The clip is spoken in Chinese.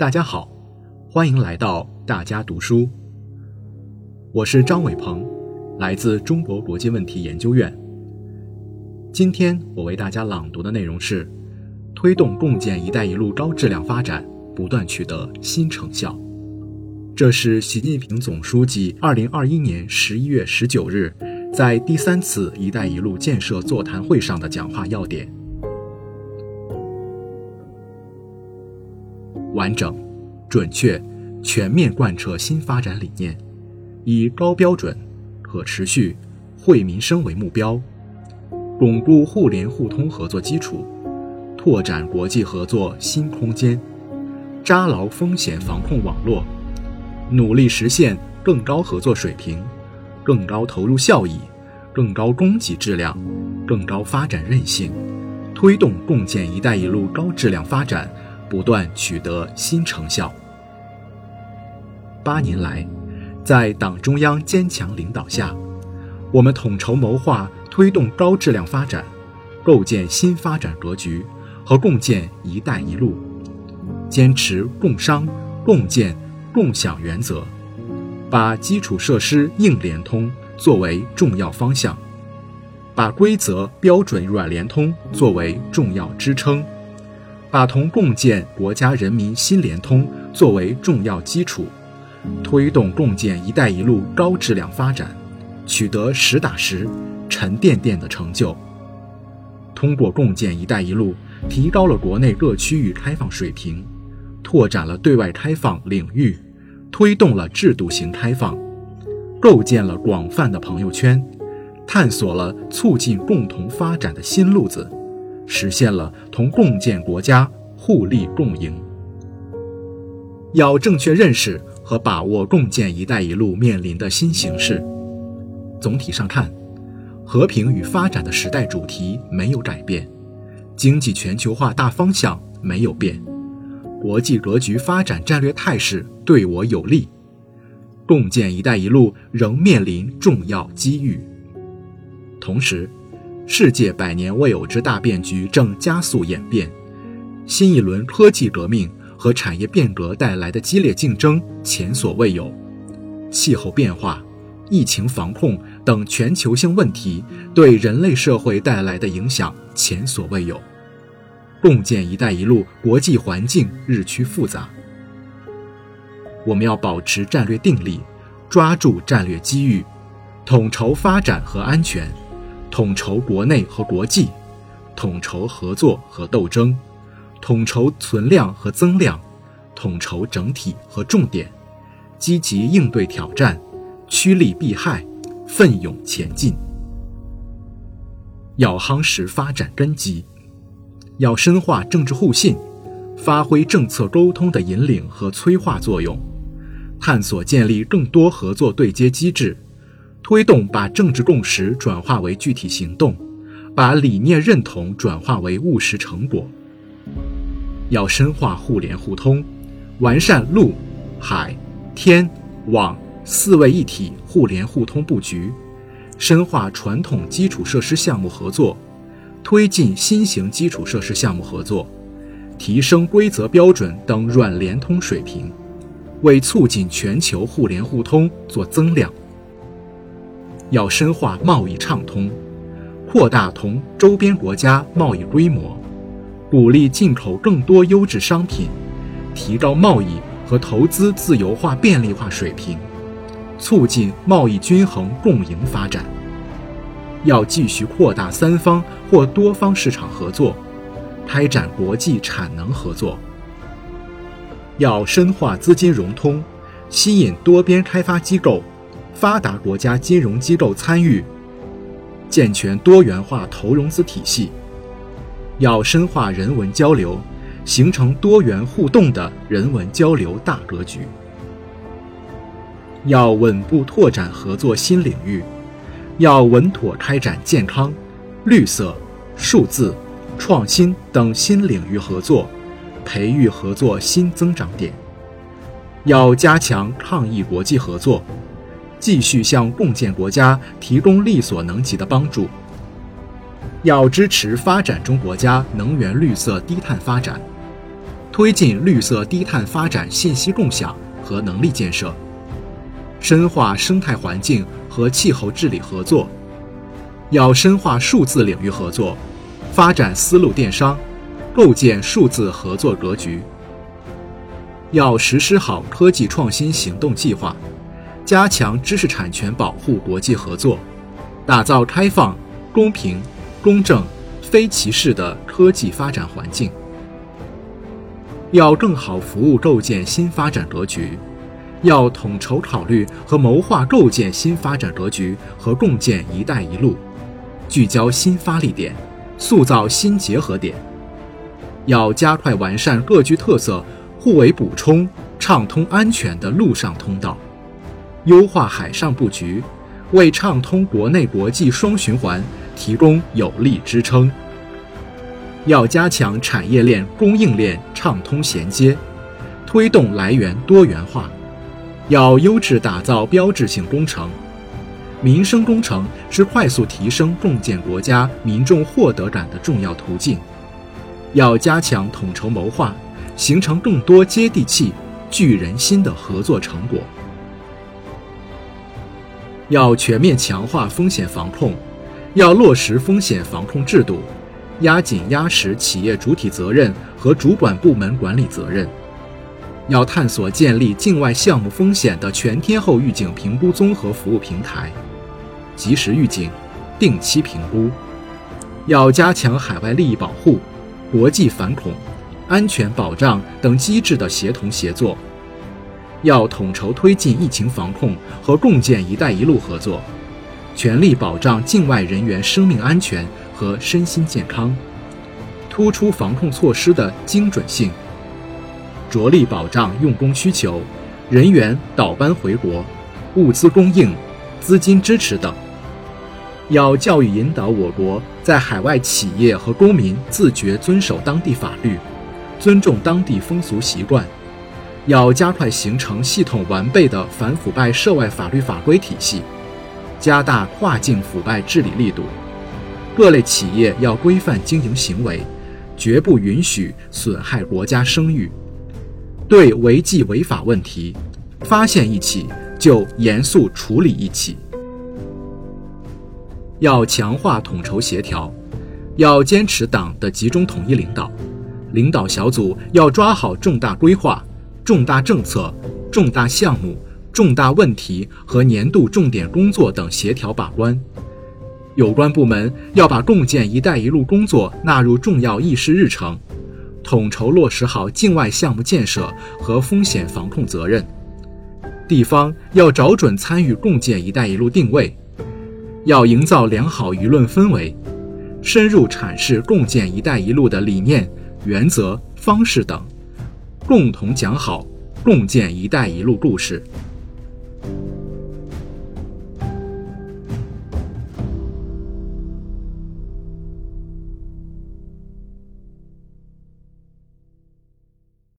大家好，欢迎来到大家读书。我是张伟鹏，来自中国国际问题研究院。今天我为大家朗读的内容是：推动共建“一带一路”高质量发展不断取得新成效。这是习近平总书记二零二一年十一月十九日在第三次“一带一路”建设座谈会上的讲话要点。完整、准确、全面贯彻新发展理念，以高标准、可持续、惠民生为目标，巩固互联互通合作基础，拓展国际合作新空间，扎牢风险防控网络，努力实现更高合作水平、更高投入效益、更高供给质量、更高发展韧性，推动共建“一带一路”高质量发展。不断取得新成效。八年来，在党中央坚强领导下，我们统筹谋划推动高质量发展，构建新发展格局和共建“一带一路”，坚持共商、共建、共享原则，把基础设施硬联通作为重要方向，把规则标准软联通作为重要支撑。把同共建国家人民心联通作为重要基础，推动共建“一带一路”高质量发展，取得实打实、沉甸甸的成就。通过共建“一带一路”，提高了国内各区域开放水平，拓展了对外开放领域，推动了制度型开放，构建了广泛的朋友圈，探索了促进共同发展的新路子。实现了同共建国家互利共赢。要正确认识和把握共建“一带一路”面临的新形势。总体上看，和平与发展的时代主题没有改变，经济全球化大方向没有变，国际格局发展战略态势对我有利。共建“一带一路”仍面临重要机遇，同时。世界百年未有之大变局正加速演变，新一轮科技革命和产业变革带来的激烈竞争前所未有，气候变化、疫情防控等全球性问题对人类社会带来的影响前所未有。共建“一带一路”国际环境日趋复杂，我们要保持战略定力，抓住战略机遇，统筹发展和安全。统筹国内和国际，统筹合作和斗争，统筹存量和增量，统筹整体和重点，积极应对挑战，趋利避害，奋勇前进。要夯实发展根基，要深化政治互信，发挥政策沟通的引领和催化作用，探索建立更多合作对接机制。推动把政治共识转化为具体行动，把理念认同转化为务实成果。要深化互联互通，完善陆、海、天、网四位一体互联互通布局，深化传统基础设施项目合作，推进新型基础设施项目合作，提升规则标准等软联通水平，为促进全球互联互通做增量。要深化贸易畅通，扩大同周边国家贸易规模，鼓励进口更多优质商品，提高贸易和投资自由化便利化水平，促进贸易均衡共赢发展。要继续扩大三方或多方市场合作，开展国际产能合作。要深化资金融通，吸引多边开发机构。发达国家金融机构参与，健全多元化投融资体系，要深化人文交流，形成多元互动的人文交流大格局。要稳步拓展合作新领域，要稳妥开展健康、绿色、数字、创新等新领域合作，培育合作新增长点。要加强抗疫国际合作。继续向共建国家提供力所能及的帮助。要支持发展中国家能源绿色低碳发展，推进绿色低碳发展信息共享和能力建设，深化生态环境和气候治理合作。要深化数字领域合作，发展丝路电商，构建数字合作格局。要实施好科技创新行动计划，加强知识产权保护国际合作，打造开放、公平、公正、非歧视的科技发展环境。要更好服务构建新发展格局，要统筹考虑和谋划构建新发展格局和共建“一带一路”。聚焦新发力点，塑造新结合点。要加快完善各具特色、互为补充、畅通安全的陆上通道，优化海上布局，为畅通国内国际双循环提供有力支撑。要加强产业链、供应链畅通衔接，推动来源多元化。要优质打造标志性工程。民生工程是快速提升共建国家民众获得感的重要途径，要加强统筹谋划，形成更多接地气、聚人心的合作成果。要全面强化风险防控，要落实风险防控制度，压紧压实企业主体责任和主管部门管理责任。要探索建立境外项目风险的全天候预警评估综合服务平台。及时预警，定期评估，要加强海外利益保护、国际反恐、安全保障等机制的协同协作，要统筹推进疫情防控和共建“一带一路”合作，全力保障境外人员生命安全和身心健康，突出防控措施的精准性，着力保障用工需求、人员倒班回国、物资供应、资金支持等。要教育引导我国在海外企业和公民自觉遵守当地法律，尊重当地风俗习惯；要加快形成系统完备的反腐败涉外法律法规体系，加大跨境腐败治理力度。各类企业要规范经营行为，绝不允许损害国家声誉。对违纪违法问题，发现一起就严肃处理一起。要强化统筹协调，要坚持党的集中统一领导，领导小组要抓好重大规划、重大政策、重大项目、重大问题和年度重点工作等协调把关。有关部门要把共建“一带一路”工作纳入重要议事日程，统筹落实好境外项目建设和风险防控责任。地方要找准参与共建“一带一路”定位。要营造良好舆论氛围，深入阐释共建“一带一路”的理念、原则、方式等，共同讲好共建“一带一路”故事。